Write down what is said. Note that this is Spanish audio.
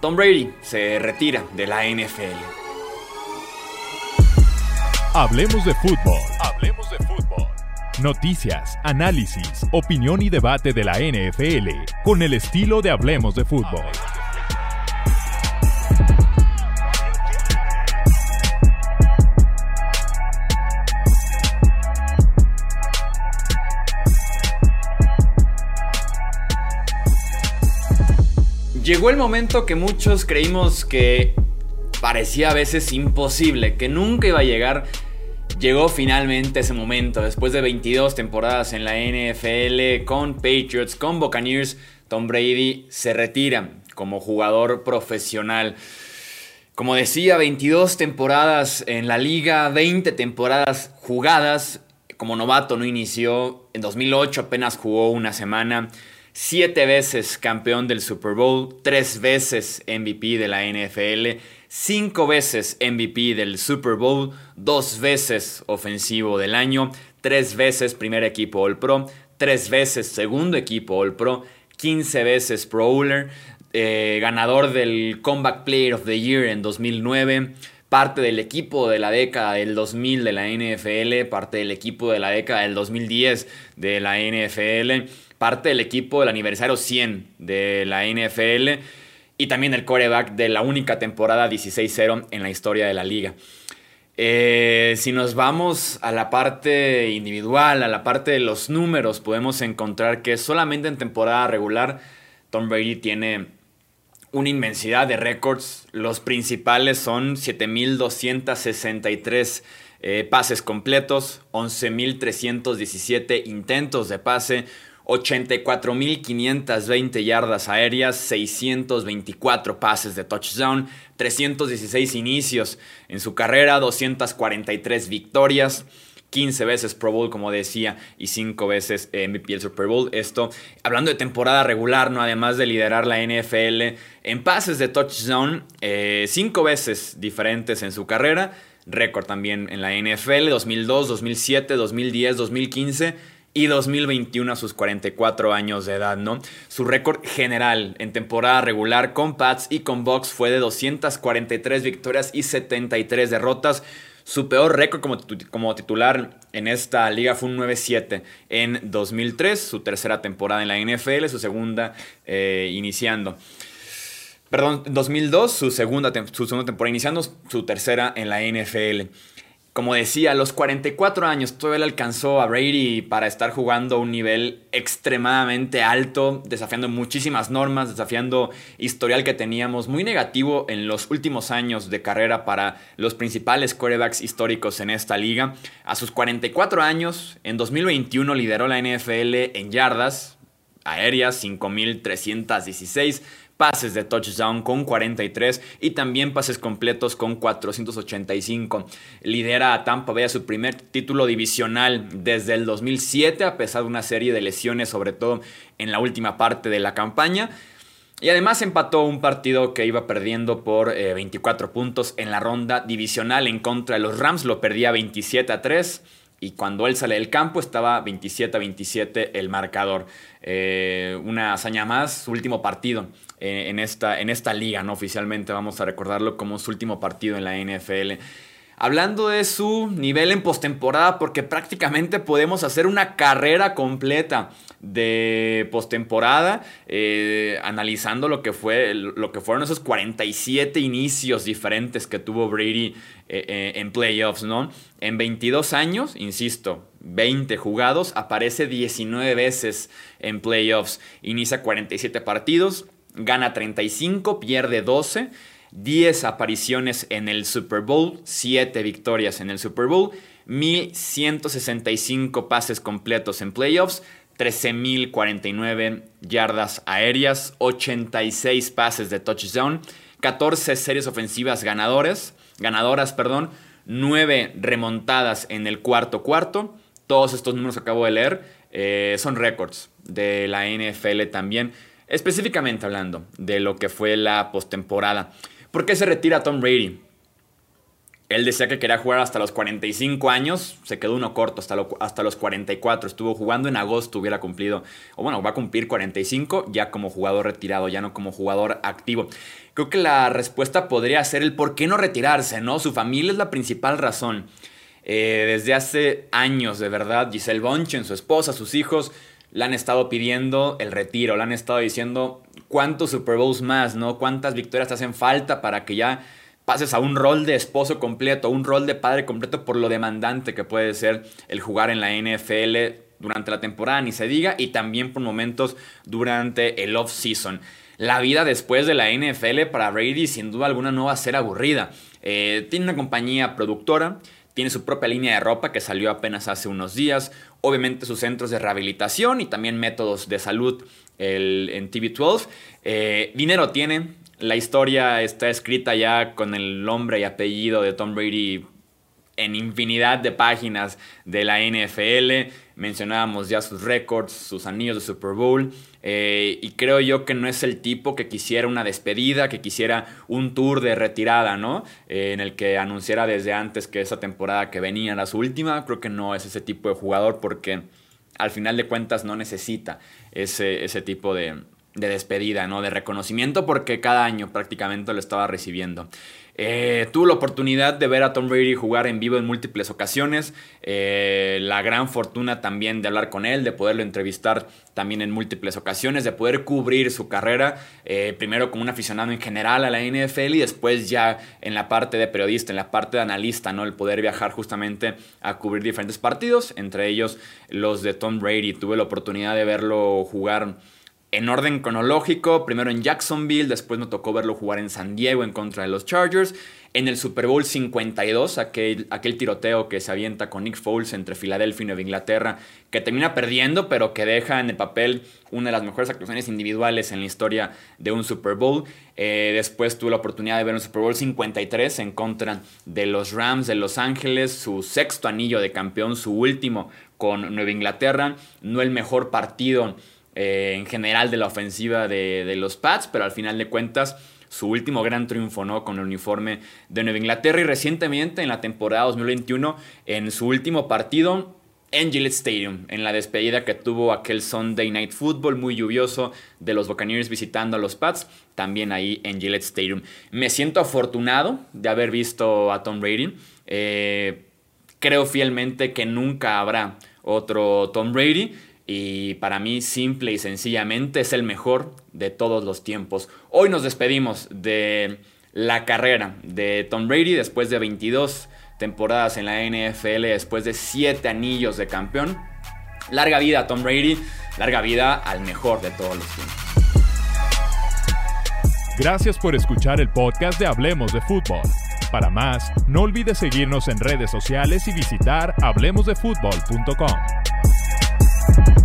Tom Brady se retira de la NFL. Hablemos de fútbol. Hablemos de fútbol. Noticias, análisis, opinión y debate de la NFL con el estilo de Hablemos de fútbol. Llegó el momento que muchos creímos que parecía a veces imposible, que nunca iba a llegar. Llegó finalmente ese momento, después de 22 temporadas en la NFL, con Patriots, con Buccaneers, Tom Brady se retira como jugador profesional. Como decía, 22 temporadas en la liga, 20 temporadas jugadas. Como novato no inició, en 2008 apenas jugó una semana siete veces campeón del Super Bowl, tres veces MVP de la NFL, cinco veces MVP del Super Bowl, dos veces ofensivo del año, tres veces primer equipo All Pro, tres veces segundo equipo All Pro, 15 veces Pro Bowler, eh, ganador del Comeback Player of the Year en 2009 parte del equipo de la década del 2000 de la NFL, parte del equipo de la década del 2010 de la NFL parte del equipo del aniversario 100 de la NFL y también el coreback de la única temporada 16-0 en la historia de la liga. Eh, si nos vamos a la parte individual, a la parte de los números, podemos encontrar que solamente en temporada regular Tom Brady tiene una inmensidad de récords. Los principales son 7.263 eh, pases completos, 11.317 intentos de pase, 84.520 yardas aéreas, 624 pases de touchdown, 316 inicios en su carrera, 243 victorias. 15 veces Pro Bowl, como decía, y 5 veces MVP del Super Bowl. Esto, hablando de temporada regular, ¿no? Además de liderar la NFL en pases de touchdown, 5 eh, veces diferentes en su carrera. Récord también en la NFL, 2002, 2007, 2010, 2015 y 2021 a sus 44 años de edad, ¿no? Su récord general en temporada regular con Pats y con Bucks fue de 243 victorias y 73 derrotas. Su peor récord como, como titular en esta liga fue un 9-7 en 2003, su tercera temporada en la NFL, su segunda eh, iniciando. Perdón, 2002, su segunda, su segunda temporada iniciando, su tercera en la NFL como decía, a los 44 años todavía le alcanzó a Brady para estar jugando a un nivel extremadamente alto, desafiando muchísimas normas, desafiando historial que teníamos muy negativo en los últimos años de carrera para los principales quarterbacks históricos en esta liga. A sus 44 años, en 2021 lideró la NFL en yardas aéreas, 5.316 pases de touchdown con 43 y también pases completos con 485. Lidera a Tampa Bay a su primer título divisional desde el 2007 a pesar de una serie de lesiones, sobre todo en la última parte de la campaña. Y además empató un partido que iba perdiendo por 24 eh, puntos en la ronda divisional en contra de los Rams. Lo perdía 27 a 3 y cuando él sale del campo estaba 27 a 27 el marcador. Eh, una hazaña más, su último partido eh, en, esta, en esta liga, ¿no? Oficialmente vamos a recordarlo como su último partido en la NFL. Hablando de su nivel en postemporada, porque prácticamente podemos hacer una carrera completa de postemporada, eh, analizando lo que, fue, lo que fueron esos 47 inicios diferentes que tuvo Brady eh, en playoffs, ¿no? En 22 años, insisto, 20 jugados, aparece 19 veces en playoffs, inicia 47 partidos, gana 35, pierde 12. 10 apariciones en el Super Bowl, 7 victorias en el Super Bowl, 1165 pases completos en playoffs, 13.049 yardas aéreas, 86 pases de touchdown, 14 series ofensivas ganadores, ganadoras, perdón, 9 remontadas en el cuarto cuarto. Todos estos números que acabo de leer eh, son récords de la NFL también, específicamente hablando de lo que fue la postemporada. ¿Por qué se retira Tom Brady? Él decía que quería jugar hasta los 45 años, se quedó uno corto hasta, hasta los 44. Estuvo jugando en agosto, hubiera cumplido, o bueno, va a cumplir 45 ya como jugador retirado, ya no como jugador activo. Creo que la respuesta podría ser el por qué no retirarse, ¿no? Su familia es la principal razón. Eh, desde hace años, de verdad, Giselle Bonchen, su esposa, sus hijos, le han estado pidiendo el retiro, le han estado diciendo cuántos Super Bowls más, ¿no? Cuántas victorias te hacen falta para que ya pases a un rol de esposo completo, un rol de padre completo por lo demandante que puede ser el jugar en la NFL durante la temporada, ni se diga, y también por momentos durante el off-season. La vida después de la NFL para Brady sin duda alguna no va a ser aburrida. Eh, tiene una compañía productora, tiene su propia línea de ropa que salió apenas hace unos días, obviamente sus centros de rehabilitación y también métodos de salud en TV12. Eh, dinero tiene, la historia está escrita ya con el nombre y apellido de Tom Brady en infinidad de páginas de la NFL. Mencionábamos ya sus récords, sus anillos de Super Bowl. Eh, y creo yo que no es el tipo que quisiera una despedida, que quisiera un tour de retirada, ¿no? Eh, en el que anunciara desde antes que esa temporada que venía era su última. Creo que no es ese tipo de jugador porque al final de cuentas no necesita ese, ese tipo de, de despedida, ¿no? De reconocimiento porque cada año prácticamente lo estaba recibiendo. Eh, tuve la oportunidad de ver a Tom Brady jugar en vivo en múltiples ocasiones. Eh, la gran fortuna también de hablar con él, de poderlo entrevistar también en múltiples ocasiones, de poder cubrir su carrera, eh, primero como un aficionado en general a la NFL y después ya en la parte de periodista, en la parte de analista, ¿no? El poder viajar justamente a cubrir diferentes partidos, entre ellos los de Tom Brady. Tuve la oportunidad de verlo jugar en orden cronológico, primero en Jacksonville, después me tocó verlo jugar en San Diego en contra de los Chargers, en el Super Bowl 52, aquel, aquel tiroteo que se avienta con Nick Foles entre Filadelfia y Nueva Inglaterra, que termina perdiendo, pero que deja en el papel una de las mejores actuaciones individuales en la historia de un Super Bowl. Eh, después tuve la oportunidad de ver un Super Bowl 53 en contra de los Rams de Los Ángeles, su sexto anillo de campeón, su último con Nueva Inglaterra, no el mejor partido eh, en general de la ofensiva de, los Pats, pero al final de cuentas su último gran triunfo ¿no? con el uniforme de Nueva Inglaterra y recientemente en la temporada 2021 en su último partido en Gillette Stadium, en la despedida que tuvo aquel Sunday Night Football muy lluvioso de los Buccaneers visitando a los Pats, también ahí en Gillette Stadium. Me siento afortunado de haber visto a Tom Brady. Eh, creo fielmente que nunca habrá otro Tom Brady y para mí simple y sencillamente es el mejor de todos los tiempos. Hoy nos despedimos de la carrera de Tom Brady después de 22 temporadas en la NFL, después de 7 anillos de campeón. Larga vida Tom Brady, larga vida al mejor de todos los tiempos. Gracias por escuchar el podcast de Hablemos de Fútbol. Para más, no olvides seguirnos en redes sociales y visitar hablemosdefutbol.com.